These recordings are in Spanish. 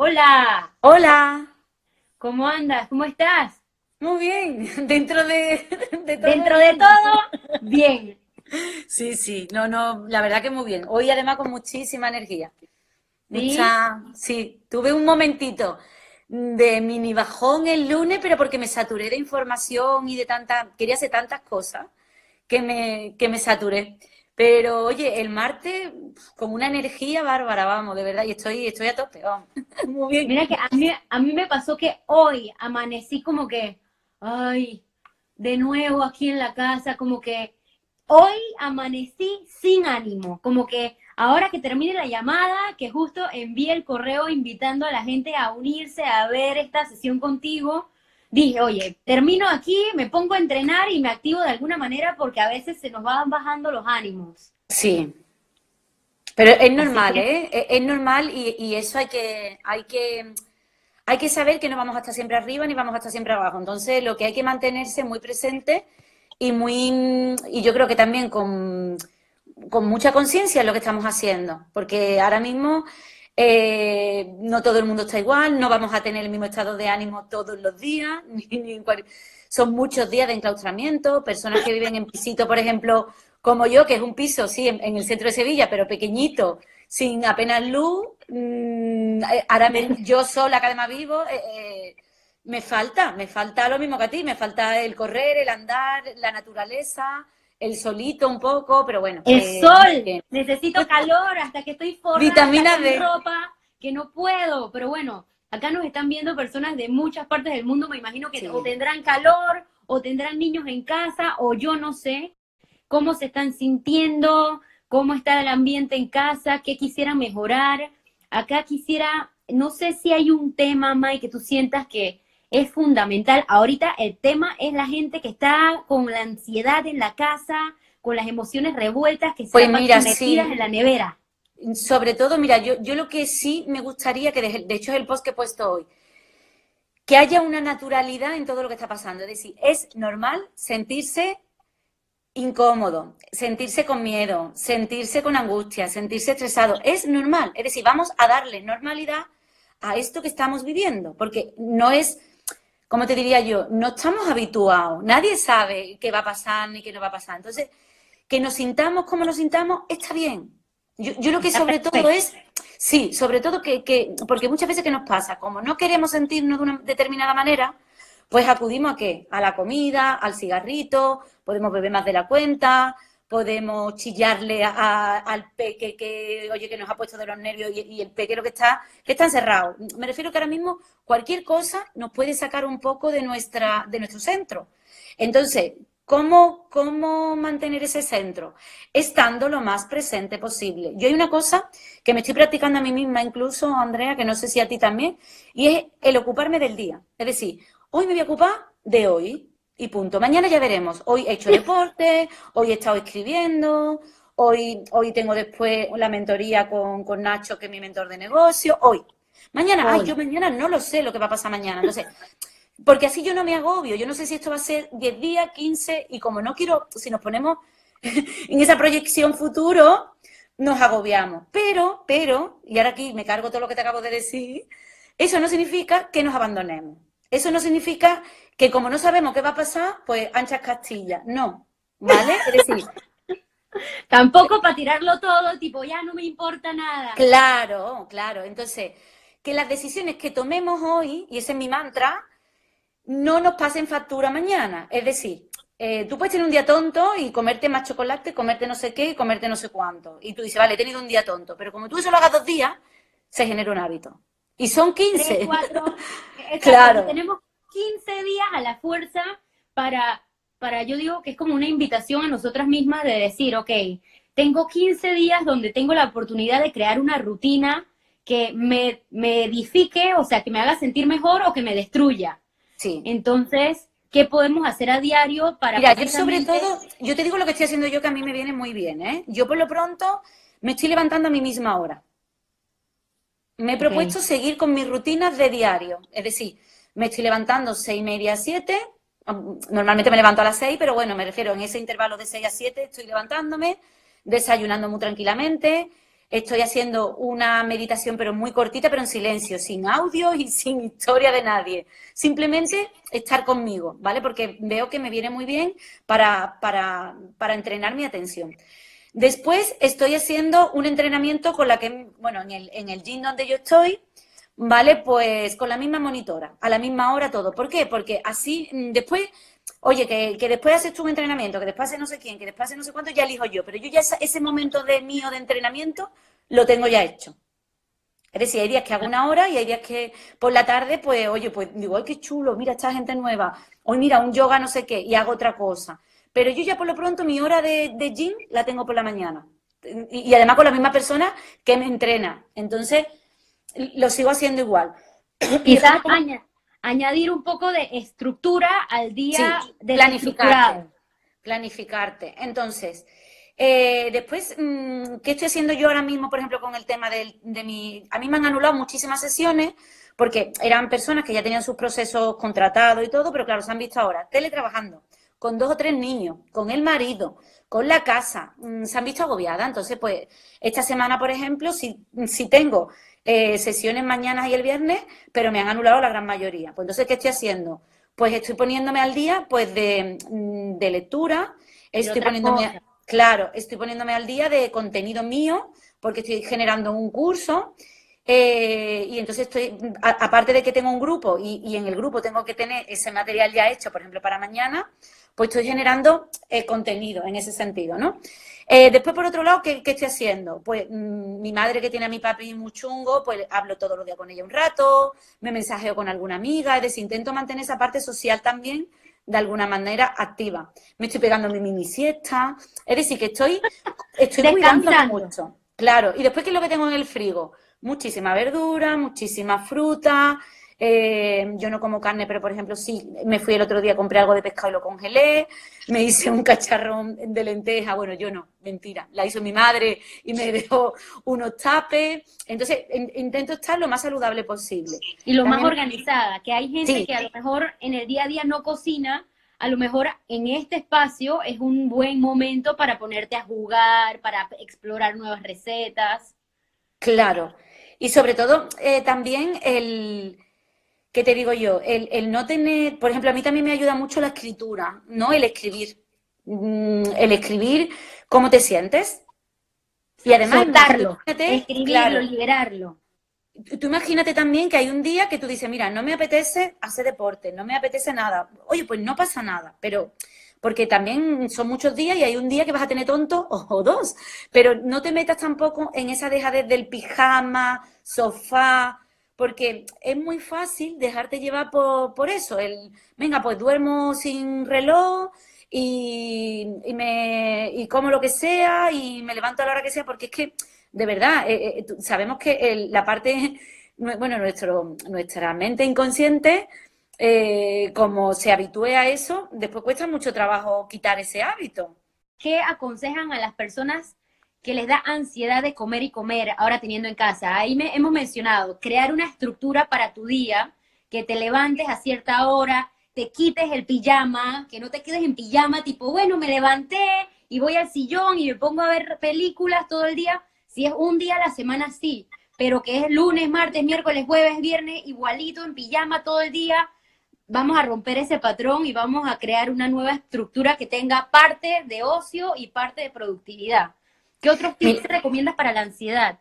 Hola. Hola. ¿Cómo andas? ¿Cómo estás? Muy bien. Dentro de, de todo. Dentro de todo, bien. Sí, sí. No, no, la verdad que muy bien. Hoy además con muchísima energía. Mucha, sí, tuve un momentito de mini bajón el lunes, pero porque me saturé de información y de tanta, quería hacer tantas cosas que me, que me saturé. Pero oye, el martes con una energía bárbara, vamos, de verdad, y estoy, estoy a tope, vamos. Muy bien. Mira que a mí, a mí me pasó que hoy amanecí como que, ay, de nuevo aquí en la casa, como que hoy amanecí sin ánimo, como que ahora que termine la llamada, que justo envié el correo invitando a la gente a unirse a ver esta sesión contigo, dije, oye, termino aquí, me pongo a entrenar y me activo de alguna manera porque a veces se nos van bajando los ánimos. Sí. Pero es normal, ¿eh? Es normal y, eso hay que, hay que, hay que saber que no vamos a estar siempre arriba ni vamos a estar siempre abajo. Entonces, lo que hay que mantenerse muy presente y muy, y yo creo que también con, con mucha conciencia en lo que estamos haciendo, porque ahora mismo eh, no todo el mundo está igual, no vamos a tener el mismo estado de ánimo todos los días, son muchos días de enclaustramiento, personas que viven en pisito, por ejemplo, como yo, que es un piso, sí, en, el centro de Sevilla, pero pequeñito, sin apenas luz, mm, eh, ahora yo sola, que además vivo, eh, me falta, me falta lo mismo que a ti, me falta el correr, el andar, la naturaleza, el solito un poco, pero bueno. El sol, necesito calor hasta que estoy forrada Vitamina de ropa, que no puedo, pero bueno, acá nos están viendo personas de muchas partes del mundo, me imagino que o tendrán calor, o tendrán niños en casa, o yo no sé cómo se están sintiendo, cómo está el ambiente en casa, qué quisieran mejorar. Acá quisiera, no sé si hay un tema, May, que tú sientas que es fundamental. Ahorita el tema es la gente que está con la ansiedad en la casa, con las emociones revueltas que se pues metidas en la nevera. Sobre todo, mira, yo, yo lo que sí me gustaría, que de, hecho es el post que he puesto hoy, que haya una naturalidad en todo lo que está pasando. Es decir, es normal sentirse incómodo, sentirse con miedo, sentirse con angustia, sentirse estresado. Es normal. Es decir, vamos a darle normalidad a esto que estamos viviendo, porque no es como te diría yo, no estamos habituados, nadie sabe qué va a pasar ni qué no va a pasar. Entonces, que nos sintamos como nos sintamos está bien. Yo, yo lo que sobre todo es, sí, sobre todo que, que, porque muchas veces que nos pasa, como no queremos sentirnos de una determinada manera, pues acudimos a qué? A la comida, al cigarrito, podemos beber más de la cuenta, podemos chillarle al peque que, oye, que nos ha puesto de los nervios y, el pequero que está, que está encerrado. Me refiero que ahora mismo cualquier cosa nos puede sacar un poco de, nuestra, de nuestro centro. Entonces, ¿cómo, ¿cómo mantener ese centro? Estando lo más presente posible. Yo hay una cosa que me estoy practicando a mí misma, incluso, Andrea, que no sé si a ti también, y es el ocuparme del día. Es decir, hoy me voy a ocupar de hoy, y punto. Mañana ya veremos. Hoy he hecho deporte, hoy he estado escribiendo, hoy, hoy tengo después la mentoría con, Nacho, que es mi mentor de negocio, hoy. Mañana, ay, yo mañana no lo sé lo que va a pasar mañana. Entonces, porque así yo no me agobio. Yo no sé si esto va a ser 10 días, 15, y como no quiero, si nos ponemos en esa proyección futuro, nos agobiamos. Pero, pero, y ahora aquí me cargo todo lo que te acabo de decir, eso no significa que nos abandonemos. Eso no significa que como no sabemos qué va a pasar, pues anchas Castilla. No, ¿vale? Es decir... Tampoco para tirarlo todo, tipo, ya no me importa nada. Claro, claro. Entonces, que las decisiones que tomemos hoy, y ese es mi mantra, no nos pasen factura mañana. Es decir, eh, tú puedes tener un día tonto y comerte más chocolate, comerte no sé qué y comerte no sé cuánto. Y tú dices, vale, he tenido un día tonto. Pero como tú eso lo hagas dos días, se genera un hábito. Y son 15. claro. Tenemos 15 días a la fuerza para, para, yo digo que es como una invitación a nosotras mismas de decir, ok, tengo 15 días donde tengo la oportunidad de crear una rutina que me, me edifique, o sea, que me haga sentir mejor o que me destruya. Sí. Entonces, ¿qué podemos hacer a diario para... Mira, yo sobre todo, yo te digo lo que estoy haciendo yo que a mí me viene muy bien, ¿eh? Yo por lo pronto me estoy levantando a mi misma hora. Me he propuesto seguir con mis rutinas de diario, es decir, me estoy levantando seis y media a siete. Normalmente me levanto a las seis, pero bueno, me refiero en ese intervalo de seis a siete estoy levantándome, desayunando muy tranquilamente, estoy haciendo una meditación, pero muy cortita, pero en silencio, sin audio y sin historia de nadie. Simplemente estar conmigo, ¿vale? Porque veo que me viene muy bien para, para, para entrenar mi atención. Después estoy haciendo un entrenamiento con la que, bueno, en el, en el gym donde yo estoy, ¿vale? Pues con la misma monitora, a la misma hora todo. ¿Por qué? Porque así mm, después, oye, que, que después haces tú un entrenamiento, que después hace no sé quién, que después hace no sé cuánto, ya elijo yo. Pero yo ya ese momento de mío de entrenamiento lo tengo ya hecho. Es decir, hay días que hago una hora y hay días que por la tarde, pues, oye, pues digo, ay, qué chulo, mira esta gente nueva. Hoy mira, un yoga no sé qué, y hago otra cosa. Pero yo ya por lo pronto mi hora de, gym la tengo por la mañana. Y, además con la misma persona que me entrena. Entonces, lo sigo haciendo igual. Quizás añadir un poco de estructura al día de planificarte. Planificarte. Entonces, eh, después, mm, ¿qué estoy haciendo yo ahora mismo, por ejemplo, con el tema de, de mi... A mí me han anulado muchísimas sesiones porque eran personas que ya tenían sus procesos contratados y todo, pero claro, se han visto ahora teletrabajando con dos o tres niños, con el marido, con la casa, mm, se han visto agobiadas. Entonces, pues, esta semana, por ejemplo, si, si tengo eh, sesiones mañana y el viernes, pero me han anulado la gran mayoría. Pues entonces, ¿qué estoy haciendo? Pues estoy poniéndome al día, pues, de, mm, lectura, estoy poniéndome, claro, estoy poniéndome al día de contenido mío, porque estoy generando un curso, eh, y entonces estoy, aparte de que tengo un grupo y, y, en el grupo tengo que tener ese material ya hecho, por ejemplo, para mañana, pues estoy generando eh, contenido en ese sentido, ¿no? Eh, después, por otro lado, ¿qué, estoy haciendo? Pues mm, mi madre que tiene a mi papi muy chungo, pues hablo todos los días con ella un rato, me mensajeo con alguna amiga, es decir, intento mantener esa parte social también de alguna manera activa. Me estoy pegando mi mini siesta, es decir, que estoy, estoy cuidándome mucho. Claro, y después, ¿qué es lo que tengo en el frigo? Muchísima verdura, muchísima fruta, eh, yo no como carne, pero por ejemplo, sí, me fui el otro día, compré algo de pescado y lo congelé, me hice un cacharrón de lenteja, bueno, yo no, mentira, la hizo mi madre y me dejó unos tapes. Entonces, intento estar lo más saludable posible. Y lo más organizada, que hay gente que a lo mejor en el día a día no cocina, a lo mejor en este espacio es un buen momento para ponerte a jugar, para explorar nuevas recetas. Claro. Y sobre todo, eh, también el, ¿qué te digo yo? El, no tener, por ejemplo, a mí también me ayuda mucho la escritura, ¿no? El escribir. Mm, el escribir cómo te sientes. Y además, darlo, escribirlo, liberarlo. Tú imagínate también que hay un día que tú dices, mira, no me apetece hacer deporte, no me apetece nada. Oye, pues no pasa nada, pero porque también son muchos días y hay un día que vas a tener tonto o, dos, pero no te metas tampoco en esa dejadez del pijama, sofá, porque es muy fácil dejarte llevar por, eso. El, venga, pues duermo sin reloj y, me, y como lo que sea y me levanto a la hora que sea, porque es que, de verdad, eh, eh, sabemos que la parte, bueno, nuestro, nuestra mente inconsciente, eh, como se habitúe a eso, después cuesta mucho trabajo quitar ese hábito. ¿Qué aconsejan a las personas que les da ansiedad de comer y comer ahora teniendo en casa. Ahí me, hemos mencionado, crear una estructura para tu día, que te levantes a cierta hora, te quites el pijama, que no te quedes en pijama tipo, bueno, me levanté y voy al sillón y me pongo a ver películas todo el día. Si es un día a la semana, sí, pero que es lunes, martes, miércoles, jueves, viernes, igualito en pijama todo el día, vamos a romper ese patrón y vamos a crear una nueva estructura que tenga parte de ocio y parte de productividad. ¿Qué otros tips recomiendas para la ansiedad?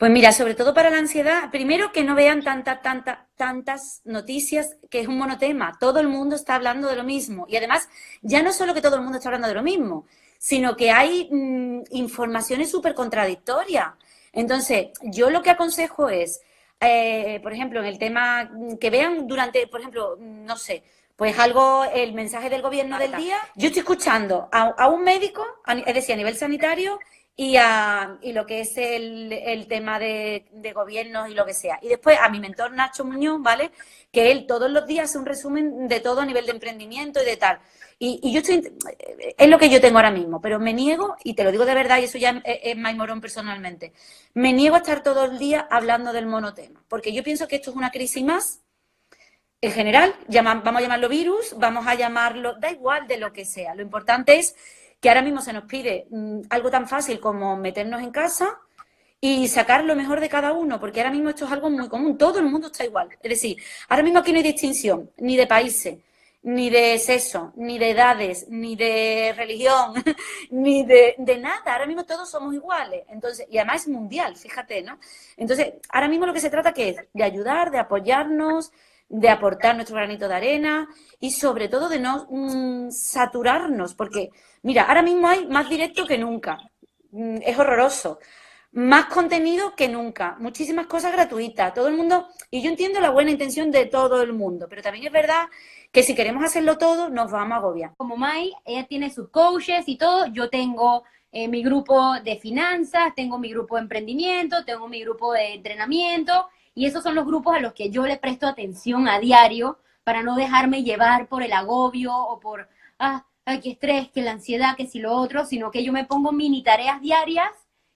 Pues mira, sobre todo para la ansiedad, primero que no vean tantas, tantas, tantas noticias, que es un monotema. Todo el mundo está hablando de lo mismo. Y además, ya no solo que todo el mundo está hablando de lo mismo, sino que hay mm, informaciones súper contradictorias. Entonces, yo lo que aconsejo es, eh, por ejemplo, en el tema mm, que vean durante, por ejemplo, mm, no sé, pues algo, el mensaje del gobierno del día. Yo estoy escuchando a, a un médico, es decir, a nivel sanitario, y, a, y lo que es el, el tema de, de gobiernos y lo que sea. Y después a mi mentor Nacho Muñoz, ¿vale? Que él todos los días hace un resumen de todo a nivel de emprendimiento y de tal. Y, y yo estoy, es lo que yo tengo ahora mismo, pero me niego, y te lo digo de verdad, y eso ya es, es Morón personalmente, me niego a estar todo el día hablando del monotema, porque yo pienso que esto es una crisis más, en general, vamos a llamarlo virus, vamos a llamarlo, da igual de lo que sea, lo importante es que ahora mismo se nos pide mm, algo tan fácil como meternos en casa y sacar lo mejor de cada uno, porque ahora mismo esto es algo muy común, todo el mundo está igual. Es decir, ahora mismo aquí no hay distinción, ni de países, ni de sexo, ni de edades, ni de religión, ni de, de, nada. Ahora mismo todos somos iguales. Entonces, y además es mundial, fíjate, ¿no? Entonces, ahora mismo lo que se trata que es de ayudar, de apoyarnos, de aportar nuestro granito de arena y sobre todo de no mm, saturarnos, porque mira, ahora mismo hay más directo que nunca. Mm, es horroroso. Más contenido que nunca, muchísimas cosas gratuitas, todo el mundo, y yo entiendo la buena intención de todo el mundo, pero también es verdad que si queremos hacerlo todo, nos vamos a agobiar. Como Mai, ella tiene sus coaches y todo, yo tengo eh, mi grupo de finanzas, tengo mi grupo de emprendimiento, tengo mi grupo de entrenamiento, y esos son los grupos a los que yo le presto atención a diario para no dejarme llevar por el agobio o por, ah, qué estrés, que la ansiedad, que si lo otro, sino que yo me pongo mini tareas diarias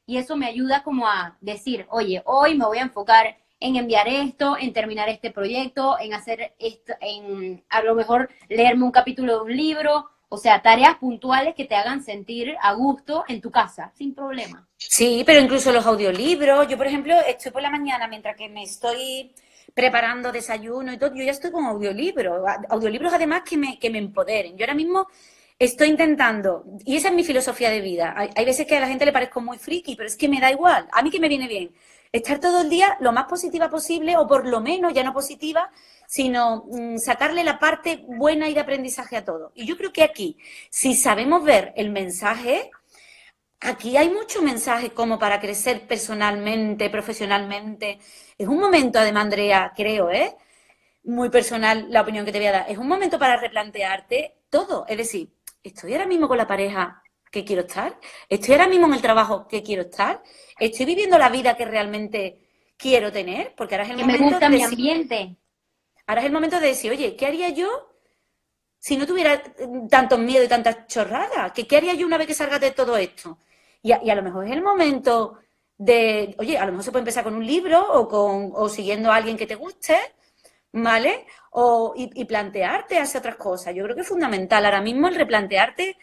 y eso me ayuda como a decir, oye, hoy me voy a enfocar en enviar esto, en terminar este proyecto, en hacer esto, en a lo mejor leerme un capítulo de un libro, o sea, tareas puntuales que te hagan sentir a gusto en tu casa, sin problema. Sí, pero incluso los audiolibros. Yo, por ejemplo, estoy por la mañana mientras que me estoy preparando desayuno y todo, yo ya estoy con audiolibros. Audiolibros además que me, que me empoderen. Yo ahora mismo estoy intentando, y esa es mi filosofía de vida. Hay, veces que a la gente le parezco muy friki, pero es que me da igual. A mí que me viene bien estar todo el día lo más positiva posible, o por lo menos ya no positiva, sino mm, sacarle la parte buena y de aprendizaje a todo. Y yo creo que aquí, si sabemos ver el mensaje, aquí hay mucho mensaje como para crecer personalmente, profesionalmente. Es un momento, además, Andrea, creo, ¿eh? Muy personal la opinión que te voy a dar. Es un momento para replantearte todo. Es decir, estoy ahora mismo con la pareja que quiero estar, estoy ahora mismo en el trabajo que quiero estar, estoy viviendo la vida que realmente quiero tener, porque ahora es el momento me gusta mi ambiente. Ahora es el momento de decir, oye, ¿qué haría yo si no tuviera tanto miedo y tantas chorradas? ¿Qué, ¿Qué haría yo una vez que salga de todo esto? Y a, y a, lo mejor es el momento de, oye, a lo mejor se puede empezar con un libro o, con, o siguiendo a alguien que te guste, ¿vale? O, y, y plantearte hacer otras cosas. Yo creo que es fundamental ahora mismo el replantearte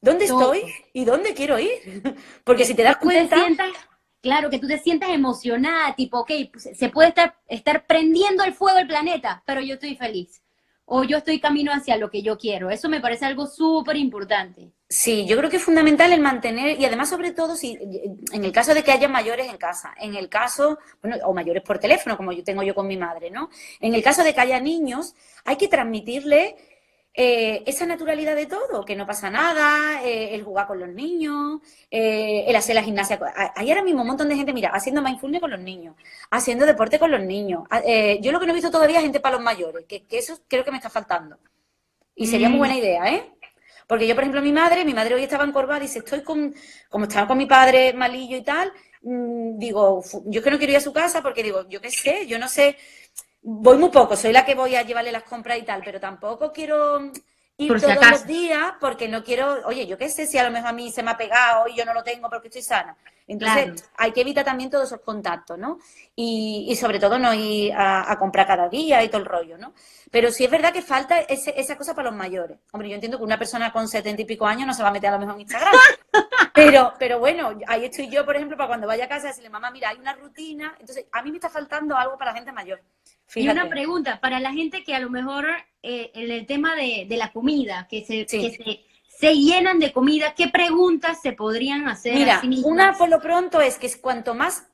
dónde estoy y dónde quiero ir. Porque si te das cuenta... claro, que tú te sientas emocionada, tipo, ok, pues, se puede estar, estar prendiendo el fuego el planeta, pero yo estoy feliz. O yo estoy camino hacia lo que yo quiero. Eso me parece algo súper importante. Sí, yo creo que es fundamental el mantener, y además sobre todo si en el caso de que haya mayores en casa, en el caso, bueno, o mayores por teléfono, como yo tengo yo con mi madre, ¿no? En el caso de que haya niños, hay que transmitirle eh, esa naturalidad de todo, que no pasa nada, eh, el jugar con los niños, eh, el hacer la gimnasia. Hay ahora mismo un montón de gente, mira, haciendo mindfulness con los niños, haciendo deporte con los niños. Ah, yo lo que no he visto todavía es gente para los mayores, que, eso creo que me está faltando. Y sería muy buena mm. idea, ¿eh? Porque yo, por ejemplo, mi madre, mi madre hoy estaba encorvada y dice, estoy con, como estaba con mi padre malillo y tal, mm, digo, yo es que no quiero ir a su casa porque digo, yo qué sé, yo no sé, voy muy poco, soy la que voy a llevarle las compras y tal, pero tampoco quiero ir todos los días porque no quiero, oye, yo qué sé si a lo mejor a mí se me ha pegado y yo no lo tengo porque estoy sana. Entonces, hay que evitar también todos esos contactos, ¿no? Y, sobre todo no ir a, comprar cada día y todo el rollo, ¿no? Pero sí es verdad que falta esa cosa para los mayores. Hombre, yo entiendo que una persona con setenta y pico años no se va a meter a lo mejor en Instagram. pero, pero bueno, ahí estoy yo, por ejemplo, para cuando vaya a casa decirle, mamá, mira, hay una rutina. Entonces, a mí me está faltando algo para la gente mayor. Y una pregunta, para la gente que a lo mejor eh, en el tema de, la comida, que se, se, llenan de comida, ¿qué preguntas se podrían hacer? Mira, una por lo pronto es que cuanto más,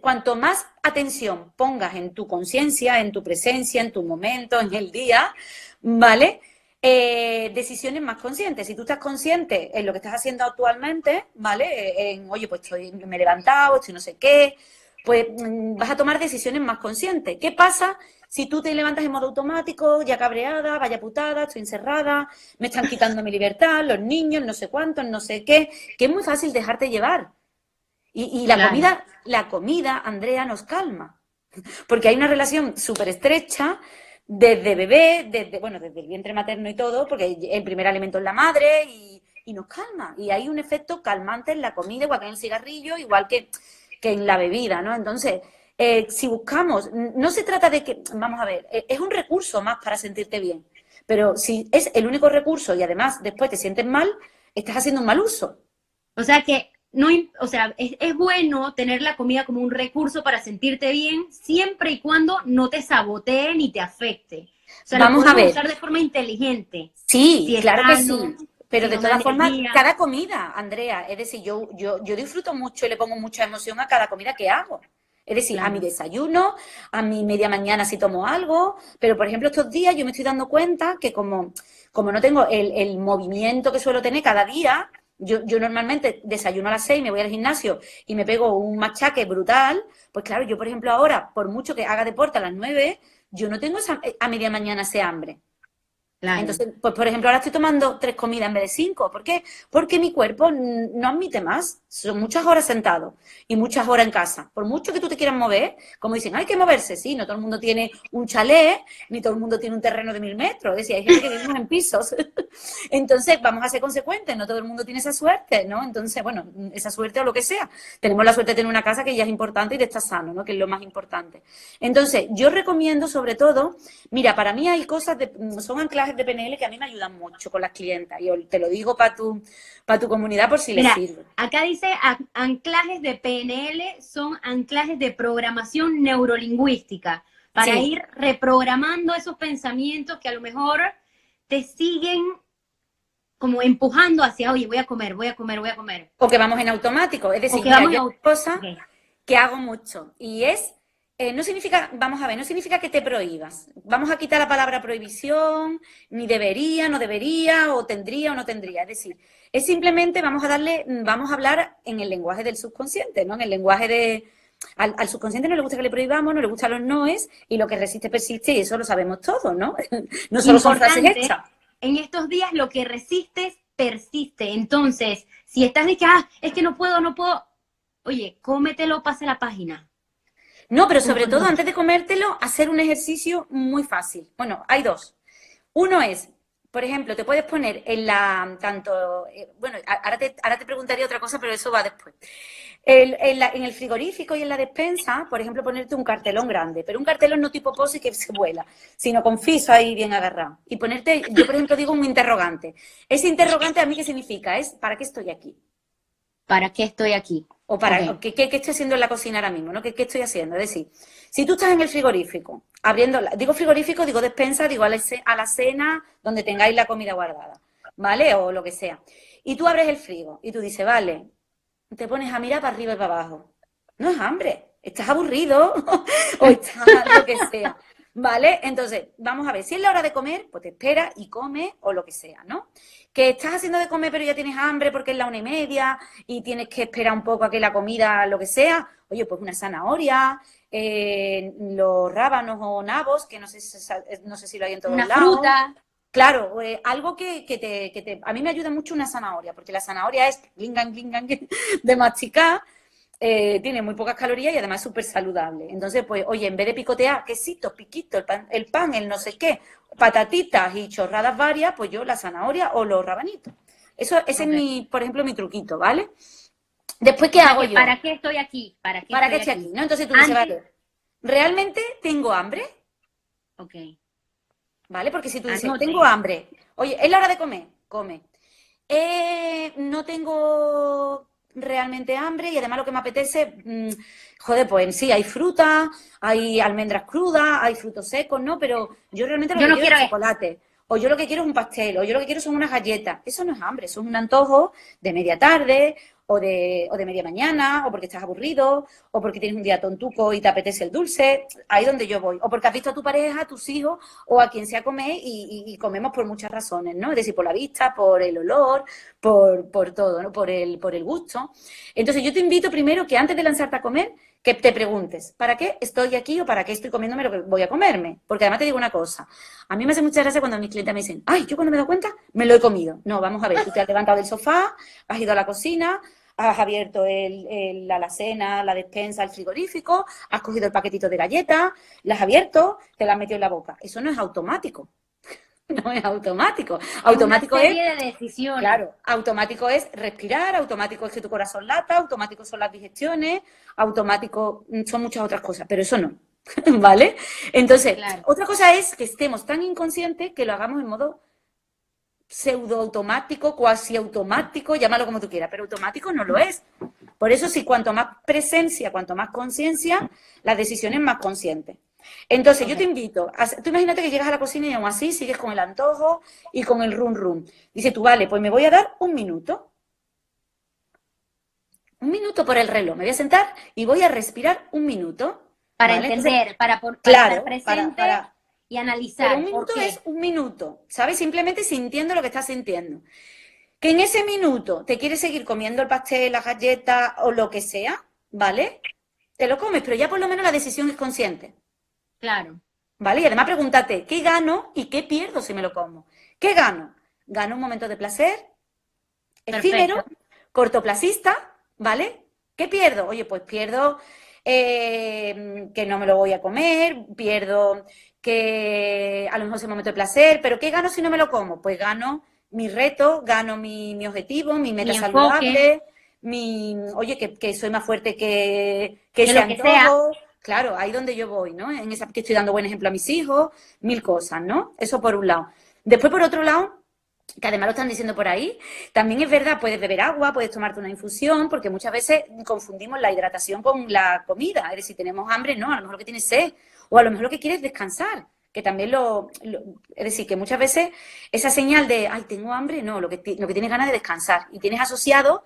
cuanto más atención pongas en tu conciencia, en tu presencia, en tu momento, en el día, ¿vale? Eh, decisiones más conscientes. Si tú estás consciente en lo que estás haciendo actualmente, ¿vale? Eh, en, oye, pues estoy, me he levantado, estoy no sé qué, pues mm, vas a tomar decisiones más conscientes. ¿Qué pasa si tú te levantas en modo automático, ya cabreada, vaya putada, estoy encerrada, me están quitando mi libertad, los niños, no sé cuántos, no sé qué, que es muy fácil dejarte llevar. Y, la comida, la comida, Andrea, nos calma. Porque hay una relación súper estrecha desde bebé, desde, bueno, desde el vientre materno y todo, porque el primer alimento es la madre y, y nos calma. Y hay un efecto calmante en la comida, igual que en el cigarrillo, igual que que en la bebida, ¿no? Entonces, eh, si buscamos, no se trata de que, vamos a ver, eh, es un recurso más para sentirte bien, pero si es el único recurso y además después te sientes mal, estás haciendo un mal uso. O sea que no, o sea, es, es, bueno tener la comida como un recurso para sentirte bien, siempre y cuando no te sabotee ni te afecte. O sea, Vamos a ver. usar de forma inteligente. Sí, claro que sí. Pero de todas formas, cada comida, Andrea, es decir, yo, yo, yo disfruto mucho y le pongo mucha emoción a cada comida que hago. Es decir, a mi desayuno, a mi media mañana si tomo algo, pero por ejemplo estos días yo me estoy dando cuenta que como, como no tengo el, el movimiento que suelo tener cada día, yo, yo, normalmente desayuno a las seis, me voy al gimnasio y me pego un machaque brutal. Pues claro, yo por ejemplo ahora, por mucho que haga deporte a las nueve, yo no tengo a media mañana ese hambre. Entonces, pues por ejemplo, ahora estoy tomando tres comidas en vez de cinco. ¿Por qué? Porque mi cuerpo no admite más. Son muchas horas sentado y muchas horas en casa. Por mucho que tú te quieras mover, como dicen, hay que moverse, sí, no todo el mundo tiene un chalet, ni todo el mundo tiene un terreno de mil metros. Es decir, hay gente que vive en pisos. Entonces, vamos a ser consecuentes, no todo el mundo tiene esa suerte, ¿no? Entonces, bueno, esa suerte o lo que sea. Tenemos la suerte de tener una casa que ya es importante y de estar sano, ¿no? Que es lo más importante. Entonces, yo recomiendo sobre todo, mira, para mí hay cosas, de, son anclajes de PNL que a mí me ayudan mucho con las clientas. Y te lo digo para tu, para tu comunidad por si les sirve. Acá dice anclajes de PNL son anclajes de programación neurolingüística para ir reprogramando esos pensamientos que a lo mejor te siguen como empujando hacia, oye, voy a comer, voy a comer, voy a comer. O que vamos en automático. Es decir, hay una cosa que hago mucho y es eh, no significa, vamos a ver, no significa que te prohíbas. Vamos a quitar la palabra prohibición, ni debería, no debería, o tendría o no tendría. Es decir, es simplemente vamos a darle, vamos a hablar en el lenguaje del subconsciente, ¿no? En el lenguaje de. Al, subconsciente no le gusta que le prohibamos, no le gustan los noes, y lo que resiste persiste, y eso lo sabemos todos, ¿no? no solo son frases hechas. En estos días lo que resistes persiste. Entonces, si estás de que, ah, es que no puedo, no puedo, oye, cómetelo, pase la página no, pero sobre todo antes de comértelo, hacer un ejercicio muy fácil. Bueno, hay dos. Uno es, por ejemplo, te puedes poner en la, tanto, eh, bueno, ahora te, ahora te preguntaría otra cosa, pero eso va después. en, el frigorífico y en la despensa, por ejemplo, ponerte un cartelón grande, pero un cartelón no tipo pose que se vuela, sino con fiso ahí bien agarrado. Y ponerte, yo por ejemplo digo un interrogante. Ese interrogante a mí qué significa? Es, ¿para qué estoy aquí? ¿Para qué estoy aquí? O para ¿qué, qué, estoy haciendo en la cocina ahora mismo, ¿no? ¿Qué, ¿Qué, estoy haciendo? Es decir, si tú estás en el frigorífico, abriendo, digo frigorífico, digo despensa, digo a la, cena donde tengáis la comida guardada, ¿vale? O lo que sea. Y tú abres el frigo y tú dices, vale, te pones a mirar para arriba y para abajo. No es hambre, estás aburrido o estás lo que sea. ¿Vale? Entonces, vamos a ver, si es la hora de comer, pues te espera y come o lo que sea, ¿no? Que estás haciendo de comer pero ya tienes hambre porque es la una y media y tienes que esperar un poco a que la comida, lo que sea, oye, pues una zanahoria, eh, los rábanos o nabos, que no sé, no sé si lo hay en todos una fruta. Claro, eh, algo que, que, te, que, te, A mí me ayuda mucho una zanahoria, porque la zanahoria es glingan, glingan, de masticar eh, tiene muy pocas calorías y además es súper saludable. Entonces, pues, oye, en vez de picotear quesitos, piquitos, el pan, el pan, el no sé qué, patatitas y chorradas varias, pues yo la zanahoria o los rabanitos. Eso, ese es mi, por ejemplo, mi truquito, ¿vale? Después, ¿qué hago yo? ¿Para qué estoy aquí? ¿Para qué, ¿Para estoy, aquí? ¿no? Entonces tú dices, vale, ¿realmente tengo hambre? Ok. ¿Vale? Porque si tú dices, tengo hambre, oye, es la hora de comer, come. Eh, no tengo realmente hambre y además lo que me apetece, mm, joder, pues sí, hay fruta, hay almendras crudas, hay frutos secos, ¿no? Pero yo realmente lo que quiero, es chocolate. O yo lo que quiero es un pastel, o yo lo que quiero son unas galletas. Eso no es hambre, eso es un antojo de media tarde, o de, o de media mañana, o porque estás aburrido, o porque tienes un día tontuco y te apetece el dulce, ahí donde yo voy. O porque has visto a tu pareja, a tus hijos, o a quien sea comer, y, comemos por muchas razones, ¿no? Es decir, por la vista, por el olor, por, por todo, ¿no? Por el, por el gusto. Entonces yo te invito primero que antes de lanzarte a comer, que te preguntes, ¿para qué estoy aquí o para qué estoy comiéndome lo que voy a comerme? Porque además te digo una cosa, a mí me hace mucha gracia cuando mis clientes me dicen, ay, yo cuando me doy cuenta, me lo he comido. No, vamos a ver, tú te has levantado del sofá, has ido a la cocina, has abierto el, la alacena, la despensa, el frigorífico, has cogido el paquetito de galletas, las has abierto, te las has metido en la boca. Eso no es automático. No es automático. Automático es. De decisión. Claro, automático es respirar, automático es que tu corazón lata, automático son las digestiones, automático mm, son muchas otras cosas, pero eso no. ¿Vale? Entonces, otra cosa es que estemos tan inconscientes que lo hagamos en modo pseudo automático, cuasi automático, llámalo como tú quieras, pero automático no lo es. Por eso sí, cuanto más presencia, cuanto más conciencia, la decisión es más consciente. Entonces, yo te invito, tú imagínate que llegas a la cocina y aún así sigues con el antojo y con el rum rum. Dice tú, vale, pues me voy a dar un minuto. Un minuto por el reloj. Me voy a sentar y voy a respirar un minuto. Para entender, para, por, estar presente y analizar. un minuto es un minuto, ¿sabes? Simplemente sintiendo lo que estás sintiendo. Que en ese minuto te quieres seguir comiendo el pastel, la galleta o lo que sea, ¿vale? Te lo comes, pero ya por lo menos la decisión es consciente. Claro. ¿Vale? Y además pregúntate, ¿qué gano y qué pierdo si me lo como? ¿Qué gano? Gano un momento de placer, efímero, cortoplacista, ¿vale? ¿Qué pierdo? Oye, pues pierdo eh, que no me lo voy a comer, pierdo que a lo mejor es un momento de placer, pero ¿qué gano si no me lo como? Pues gano mi reto, gano mi, objetivo, mi meta saludable, mi, oye, que, soy más fuerte que, que, ese antojo. Claro, ahí donde yo voy, ¿no? En esa que estoy dando buen ejemplo a mis hijos, mil cosas, ¿no? Eso por un lado. Después, por otro lado, que además lo están diciendo por ahí, también es verdad, puedes beber agua, puedes tomarte una infusión, porque muchas veces confundimos la hidratación con la comida. Es decir, si tenemos hambre, no, a lo mejor lo que tienes sed, o a lo mejor lo que quieres es descansar, que también lo, Es decir, que muchas veces esa señal de, ay, tengo hambre, no, lo que, lo que tienes ganas de descansar. Y tienes asociado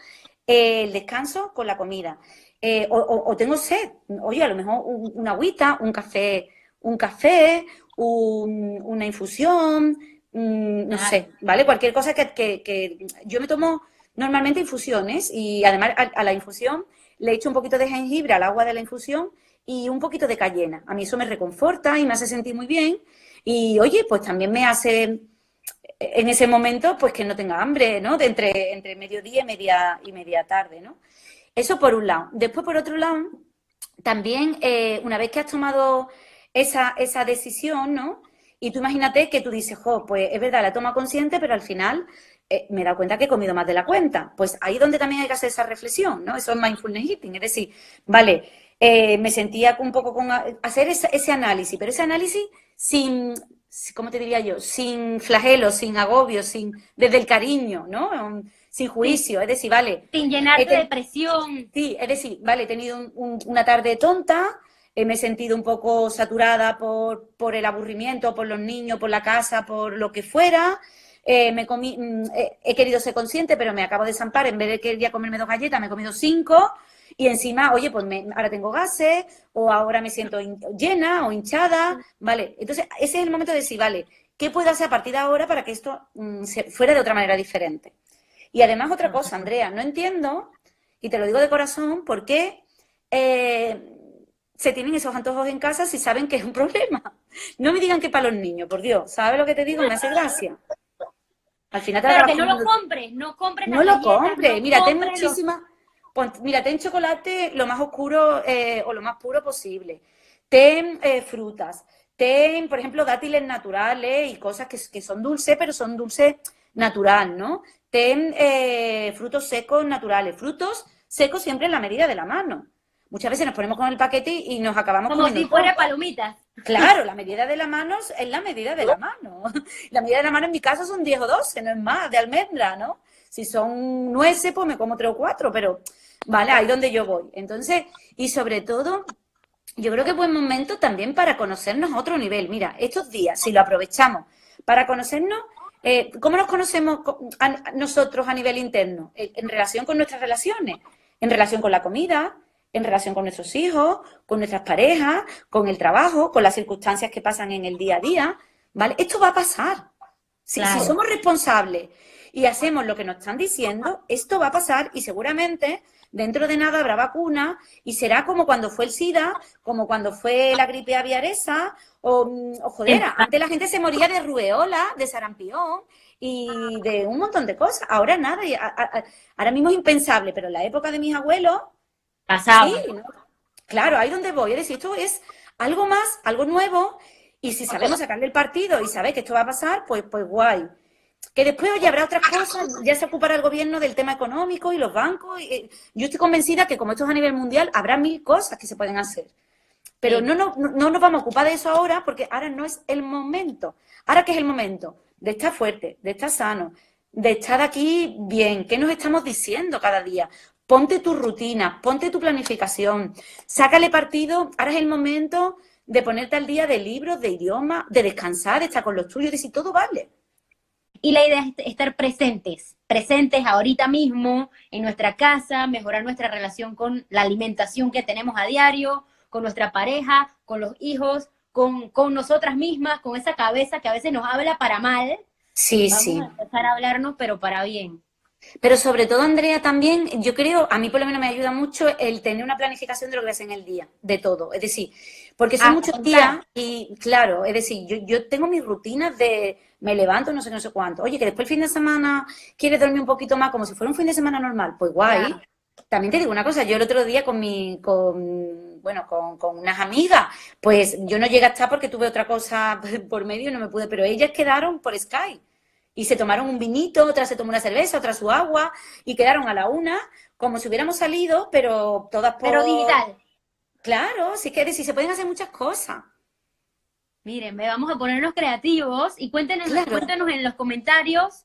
el descanso con la comida. Eh, o, tengo sed, oye, a lo mejor una agüita, un café, un café, una infusión, mm, no sé, ¿vale? Cualquier cosa que, yo me tomo normalmente infusiones y además a, la infusión le echo un poquito de jengibre al agua de la infusión y un poquito de cayena. A mí eso me reconforta y me hace sentir muy bien y oye, pues también me hace en ese momento pues que no tenga hambre, ¿no? De entre, entre mediodía y media, y media tarde, ¿no? Eso por un lado. Después, por otro lado, también eh, una vez que has tomado esa, esa decisión, ¿no? Y tú imagínate que tú dices, jo, pues es verdad, la toma consciente, pero al final eh, me he dado cuenta que he comido más de la cuenta. Pues ahí donde también hay que hacer esa reflexión, ¿no? Eso es mindfulness eating. Es decir, vale, eh, me sentía un poco con hacer ese, ese, análisis, pero ese análisis sin, ¿cómo te diría yo? Sin flagelo, sin agobio, sin, desde el cariño, ¿no? Sin juicio, es decir, vale. Sin llenarte de presión. Sí, es decir, vale, he tenido una tarde tonta, eh, me he sentido un poco saturada por, por, el aburrimiento, por los niños, por la casa, por lo que fuera. Eh, me comí, mm, he querido ser consciente, pero me acabo de zampar. En vez de querer comerme dos galletas, me he comido cinco. Y encima, oye, pues ahora tengo gases, o ahora me siento llena o hinchada, ¿vale? Entonces, ese es el momento de decir, vale, ¿qué puedo hacer a partir de ahora para que esto mm, se, fuera de otra manera diferente? Y además otra cosa, Andrea, no entiendo, y te lo digo de corazón, por qué eh, se tienen esos antojos en casa si saben que es un problema. No me digan que para los niños, por Dios, ¿sabes lo que te digo? Me hace gracia. Al final te Pero que no lo compres, no compres No lo compres, mira, ten muchísima... Mira, ten chocolate lo más oscuro eh, o lo más puro posible. Ten eh, frutas. Ten, por ejemplo, dátiles naturales y cosas que, que son dulces, pero son dulces natural, ¿no? Ten eh, frutos secos naturales, frutos secos siempre en la medida de la mano. Muchas veces nos ponemos con el paquete y nos acabamos Como si fuera palomitas. Claro, la medida de la mano es la medida de la mano. La medida de la mano en mi caso son 10 o 12, no es más, de almendra, ¿no? Si son nueces, pues me como 3 o 4, pero vale, ahí donde yo voy. Entonces, y sobre todo, yo creo que es buen momento también para conocernos a otro nivel. Mira, estos días, si lo aprovechamos para conocernos, eh, ¿Cómo nos conocemos nosotros a nivel interno? Eh, en relación con nuestras relaciones, en relación con la comida, en relación con nuestros hijos, con nuestras parejas, con el trabajo, con las circunstancias que pasan en el día a día, ¿vale? Esto va a pasar. Si, si, somos responsables y hacemos lo que nos están diciendo, esto va a pasar y seguramente dentro de nada habrá vacuna y será como cuando fue el SIDA, como cuando fue la gripe aviaresa o, o joder, antes la gente se moría de rueola, de sarampión y de un montón de cosas. Ahora nada, ahora mismo es impensable, pero en la época de mis abuelos... Pasaba. Claro, ahí donde voy. Es decir, esto es algo más, algo nuevo, y si sabemos sacarle el partido y saber que esto va a pasar, pues, pues guay. Que después ya habrá otras cosas, ya se ocupará el gobierno del tema económico y los bancos. Y, yo estoy convencida que como esto es a nivel mundial, habrá mil cosas que se pueden hacer. Pero no, no, no nos vamos a ocupar de eso ahora porque ahora no es el momento. Ahora que es el momento de estar fuerte, de estar sano, de estar aquí bien, ¿qué nos estamos diciendo cada día? Ponte tu rutina, ponte tu planificación, sácale partido, ahora es el momento de ponerte al día de libros, de idioma, de descansar, de estar con los tuyos, de si todo vale. Y la idea es estar presentes, presentes ahorita mismo en nuestra casa, mejorar nuestra relación con la alimentación que tenemos a diario, con nuestra pareja, con los hijos, con, con nosotras mismas, con esa cabeza que a veces nos habla para mal. Sí, Vamos sí. a empezar a hablarnos, pero para bien. Pero sobre todo, Andrea, también, yo creo, a mí por lo menos me ayuda mucho el tener una planificación de lo que haces en el día, de todo. Es decir, porque son Ah, muchos días y, claro, es decir, yo, yo tengo mis rutinas de me levanto, no sé no sé cuánto. Oye, que después el fin de semana quieres dormir un poquito más, como si fuera un fin de semana normal. Pues guay. También te digo una cosa, yo el otro día con mi, con, bueno, con, con unas amigas, pues yo no llegué a estar porque tuve otra cosa por medio y no me pude, pero ellas quedaron por Skype y se tomaron un vinito, otra se tomó una cerveza, otra su agua y quedaron a la una como si hubiéramos salido, pero todas por... Pero digital. Claro, sí que decir, se pueden hacer muchas cosas. Miren, vamos a ponernos creativos y cuéntenos, Claro. cuéntenos en los comentarios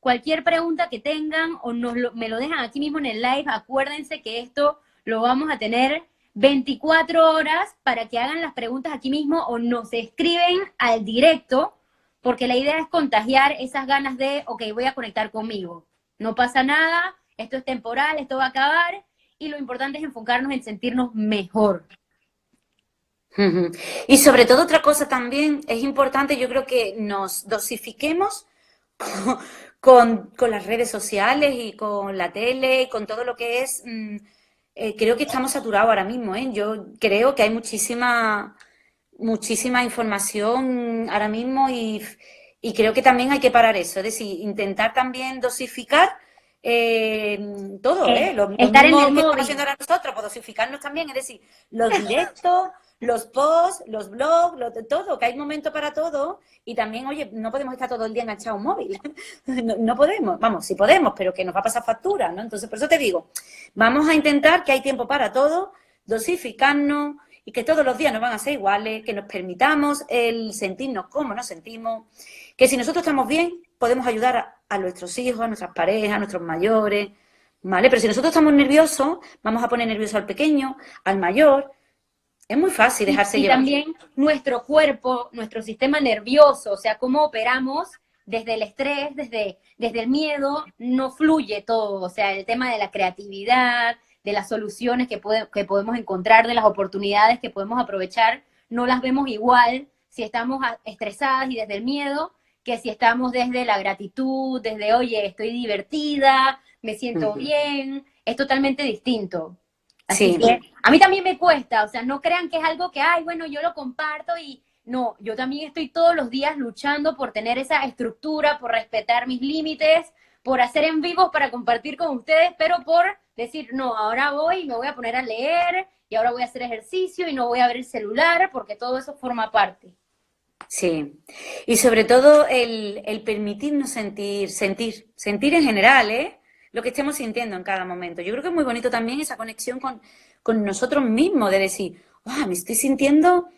cualquier pregunta que tengan o nos lo- me lo dejan aquí mismo en el live. Acuérdense que esto lo vamos a tener 24 horas para que hagan las preguntas aquí mismo o nos escriben al directo, porque la idea es contagiar esas ganas de, ok, voy a conectar conmigo. No pasa nada, esto es temporal, esto va a acabar y lo importante es enfocarnos en sentirnos mejor. Y sobre todo otra cosa también es importante, yo creo que nos dosifiquemos con las redes sociales y con la tele y con todo lo que es, mm, eh, creo que estamos saturados ahora mismo, ¿eh? Yo creo que hay muchísima, muchísima información ahora mismo y, y creo que también hay que parar eso, es decir, intentar también dosificar eh, todo, Eh, ¿eh? Lo, lo estar en el que estamos haciendo ahora nosotros, pues dosificarnos también, es decir, los directos, los posts, los blogs, lo- todo, que hay momento para todo. Y también, oye, no podemos estar todo el día enganchados a un móvil, no, no podemos, vamos, sí podemos, pero que nos va a pasar factura, ¿no? Entonces, por eso te digo, vamos a intentar que hay tiempo para todo, dosificarnos y que todos los días no van a ser iguales, que nos permitamos el sentirnos como nos sentimos, que si nosotros estamos bien, podemos ayudar a, a nuestros hijos, a nuestras parejas, a nuestros mayores, ¿vale? Pero si nosotros estamos nerviosos, vamos a poner nervioso al pequeño, al mayor. Es muy fácil dejarse y llevar. también nuestro cuerpo, nuestro sistema nervioso, o sea, cómo operamos desde el estrés, desde, desde el miedo, no fluye todo. O sea, el tema de la creatividad, de las soluciones que, puede- que podemos encontrar, de las oportunidades que podemos aprovechar, no las vemos igual si estamos estresadas y desde el miedo que si estamos desde la gratitud, desde, oye, estoy divertida, me siento bien, es totalmente distinto. Así Sí. que a mí también me cuesta, o sea, no crean que es algo que, ay, bueno, yo lo comparto y no, yo también estoy todos los días luchando por tener esa estructura, por respetar mis límites, por hacer en vivo para compartir con ustedes, pero por decir, no, ahora voy y me voy a poner a leer y ahora voy a hacer ejercicio y no voy a ver el celular porque todo eso forma parte. Sí. Y sobre todo el, el permitirnos sentir, sentir, sentir en general, ¿eh? Lo que estemos sintiendo en cada momento. Yo creo que es muy bonito también esa conexión con, con nosotros mismos, de decir, "Ah, me estoy sintiendo,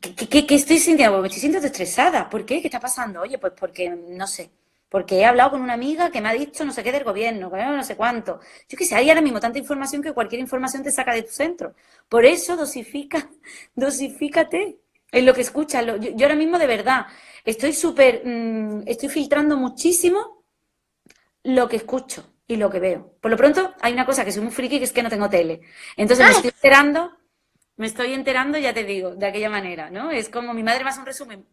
¿qué, qué- qué- estoy sintiendo? Me estoy sintiendo estresada. ¿Por qué? ¿Qué está pasando? Oye, pues porque, no sé, porque he hablado con una amiga que me ha dicho no sé qué del gobierno, que no sé cuánto. Yo qué sé, hay ahora mismo tanta información que cualquier información te saca de tu centro. Por eso dosifica, dosifícate en lo que escuchas. Yo ahora mismo de verdad estoy súper, mm, estoy filtrando muchísimo lo que escucho y lo que veo. Por lo pronto hay una cosa que soy muy friki que es que no tengo tele. Entonces me estoy enterando, me estoy enterando, ya te digo, de aquella manera, ¿no? Es como mi madre me hace un resumen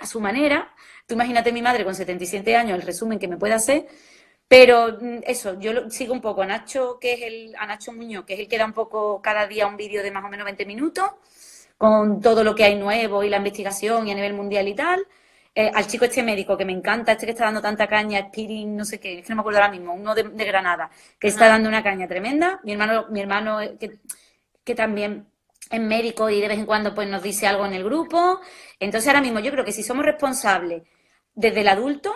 a su manera. Tú imagínate mi madre con 77 años, el resumen que me puede hacer. Pero mm, eso, yo lo- sigo un poco a Nacho, que es el, a Nacho Muñoz, que es el que da un poco cada día un vídeo de más o menos 20 minutos, con todo lo que hay nuevo y la investigación y a nivel mundial y tal. Eh, al chico este médico que me encanta, este que está dando tanta caña, Spirin, no sé qué, es que no me acuerdo ahora mismo, uno de, de Granada, que está dando una caña tremenda. Mi hermano, mi hermano eh, que, que también es médico y de vez en cuando pues nos dice algo en el grupo. Entonces ahora mismo yo creo que si somos responsables desde el adulto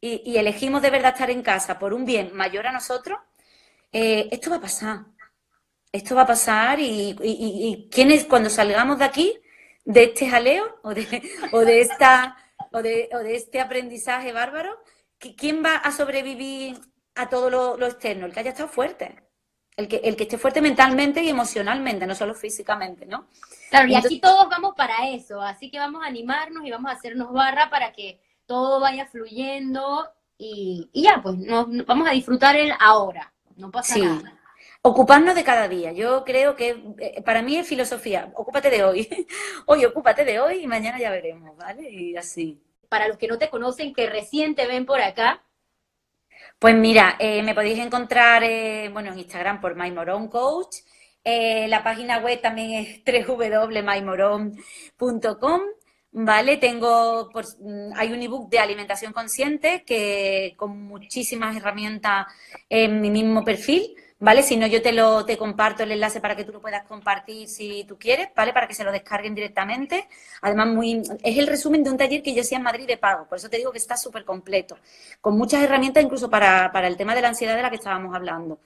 y, elegimos de verdad estar en casa por un bien mayor a nosotros, eh, esto va a pasar. Esto va a pasar y, y ¿quiénes cuando salgamos de aquí, de este jaleo o de, o de esta o de, este aprendizaje bárbaro, ¿quién va a sobrevivir a todo lo, externo? El que haya estado fuerte. El que, el que esté fuerte mentalmente y emocionalmente, no solo físicamente, ¿no? Claro, y aquí todos vamos para eso, así que vamos a animarnos y vamos a hacernos barra para que todo vaya fluyendo y, ya, pues nos, vamos a disfrutar el ahora, no pasa nada. Ocuparnos de cada día. Yo creo que eh, para mí es filosofía. Ocúpate de hoy. Hoy ocúpate de hoy y mañana ya veremos, ¿vale? Y así. Para los que no te conocen, que recién te ven por acá. Pues mira, eh, me podéis encontrar eh, bueno, en Instagram por MyMoronCoach. la página web también es www.mymoron.com. ¿vale? Tengo, mm, hay un ebook de alimentación consciente que con muchísimas herramientas en mi mismo perfil, ¿vale? Si no, yo te lo te comparto el enlace para que tú lo puedas compartir si tú quieres, ¿vale? Para que se lo descarguen directamente. Además, muy es el resumen de un taller que yo hacía en Madrid de pago, por eso te digo que está súper completo, con muchas herramientas incluso para, para el tema de la ansiedad de la que estábamos hablando.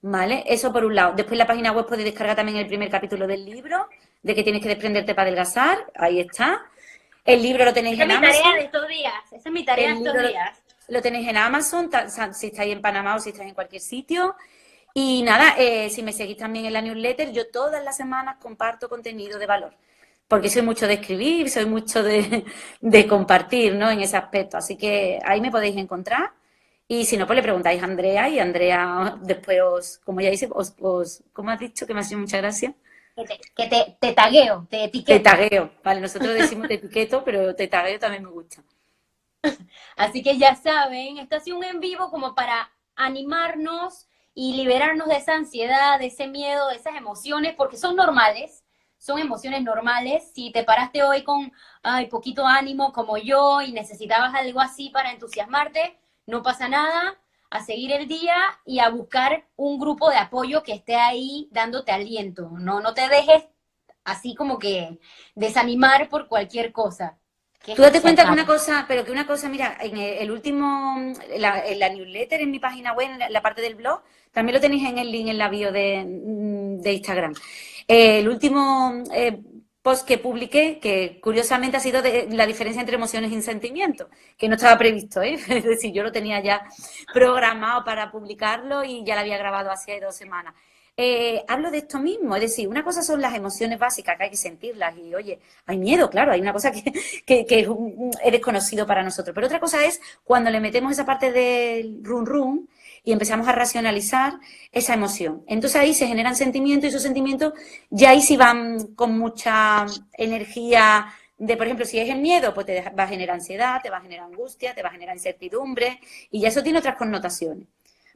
¿Vale? Eso por un lado. Después la página web puedes descargar también el primer capítulo del libro, de que tienes que desprenderte para adelgazar. Ahí está. El libro lo tenéis en Amazon. Esa es mi tarea de estos días. Esa es mi tarea de estos días. Lo tenéis en Amazon, si estáis en Panamá o si estáis en cualquier sitio. Y nada, eh, si me seguís también en la newsletter, yo todas las semanas comparto contenido de valor. Porque soy mucho de escribir, soy mucho de, compartir, ¿no? En ese aspecto. Así que ahí me podéis encontrar. Y si no, pues le preguntáis a Andrea y Andrea después os, como ya dice, os, os como has dicho, que me ha sido muchas gracias que te, te, tagueo, te etiqueto. Te tagueo, vale, nosotros decimos te etiqueto, pero te tagueo también me gusta. Así que ya saben, esto ha sido un en vivo como para animarnos y liberarnos de esa ansiedad, de ese miedo, de esas emociones, porque son normales, son emociones normales. Si te paraste hoy con ay, poquito ánimo como yo y necesitabas algo así para entusiasmarte, no pasa nada a seguir el día y a buscar un grupo de apoyo que esté ahí dándote aliento. No, no te dejes así como que desanimar por cualquier cosa. Tú date cuenta que una cosa, pero que una cosa, mira, en el último, la, en la newsletter, en mi página web, en la, parte del blog, también lo tenéis en el link en la bio de, de Instagram. el último eh, que publiqué, que curiosamente ha sido de la diferencia entre emociones y sentimientos, que no estaba previsto, ¿eh? es decir, yo lo tenía ya programado para publicarlo y ya lo había grabado hace dos semanas. Eh, hablo de esto mismo, es decir, una cosa son las emociones básicas que hay que sentirlas y, oye, hay miedo, claro, hay una cosa que, que, que es, desconocido para nosotros, pero otra cosa es cuando le metemos esa parte del run run y empezamos a racionalizar esa emoción. Entonces ahí se generan sentimientos y esos sentimientos ya ahí sí van con mucha energía de, por ejemplo, si es el miedo, pues te va a generar ansiedad, te va a generar angustia, te va a generar incertidumbre y ya eso tiene otras connotaciones.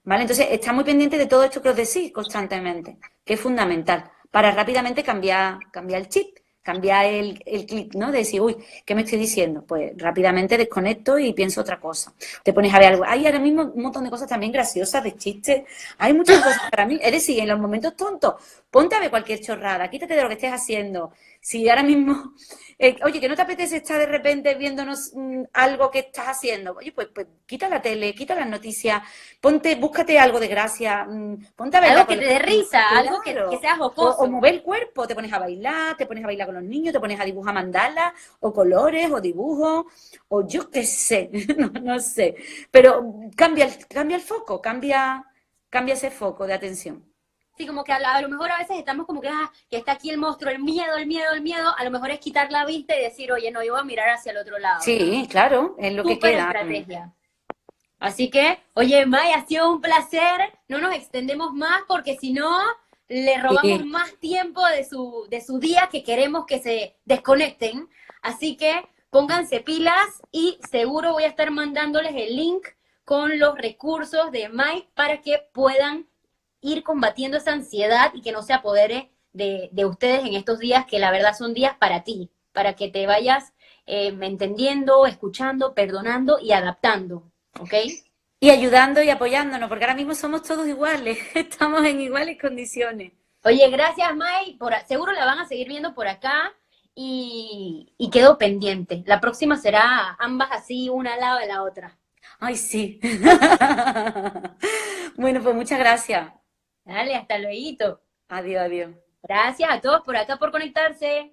¿Vale? Entonces, está muy pendiente de todo esto que os decís constantemente, que es fundamental para rápidamente cambiar, cambiar el chip cambiar el, el clic, ¿no? De decir, uy, ¿qué me estoy diciendo? Pues rápidamente desconecto y pienso otra cosa. Te pones a ver algo. Hay ahora mismo un montón de cosas también graciosas, de chistes. Hay muchas cosas para mí. Es decir, en los momentos tontos, ponte a ver cualquier chorrada, quítate de lo que estés haciendo. Si ahora mismo eh, oye, que no te apetece estar de repente viéndonos mm, algo que estás haciendo. Oye, pues, pues quita la tele, quita las noticias, ponte, búscate algo de gracia, mm, ponte a ver. Algo que te dé risa, algo que, sea jocoso. O, mover el cuerpo, te pones a bailar, te pones a bailar con los niños, te pones a dibujar mandalas, o colores, o dibujos, o yo qué sé, no, sé. Pero cambia el, cambia el foco, cambia, cambia ese foco de atención. Sí, como que a, lo mejor a veces estamos como que, ah, que está aquí el monstruo, el miedo, el miedo, el miedo. A lo mejor es quitar la vista y decir, oye, no, yo voy a mirar hacia el otro lado. Sí, claro, es lo que queda. estrategia. Así que, oye, May, ha sido un placer. No nos extendemos más porque si no, le robamos más tiempo de su, de su día que queremos que se desconecten. Así que pónganse pilas y seguro voy a estar mandándoles el link con los recursos de Mike para que puedan ir combatiendo esa ansiedad y que no se apodere de, ustedes en estos días, que la verdad son días para ti, para que te vayas eh, entendiendo, escuchando, perdonando y adaptando, ¿ok? Y ayudando y apoyándonos, porque ahora mismo somos todos iguales, estamos en iguales condiciones. Oye, gracias May, por, seguro la van a seguir viendo por acá y, y quedo pendiente. La próxima será ambas así, una al lado de la otra. Ay, sí. bueno, pues muchas gracias. Dale, hasta luego. Adiós, adiós. Gracias a todos por acá por conectarse.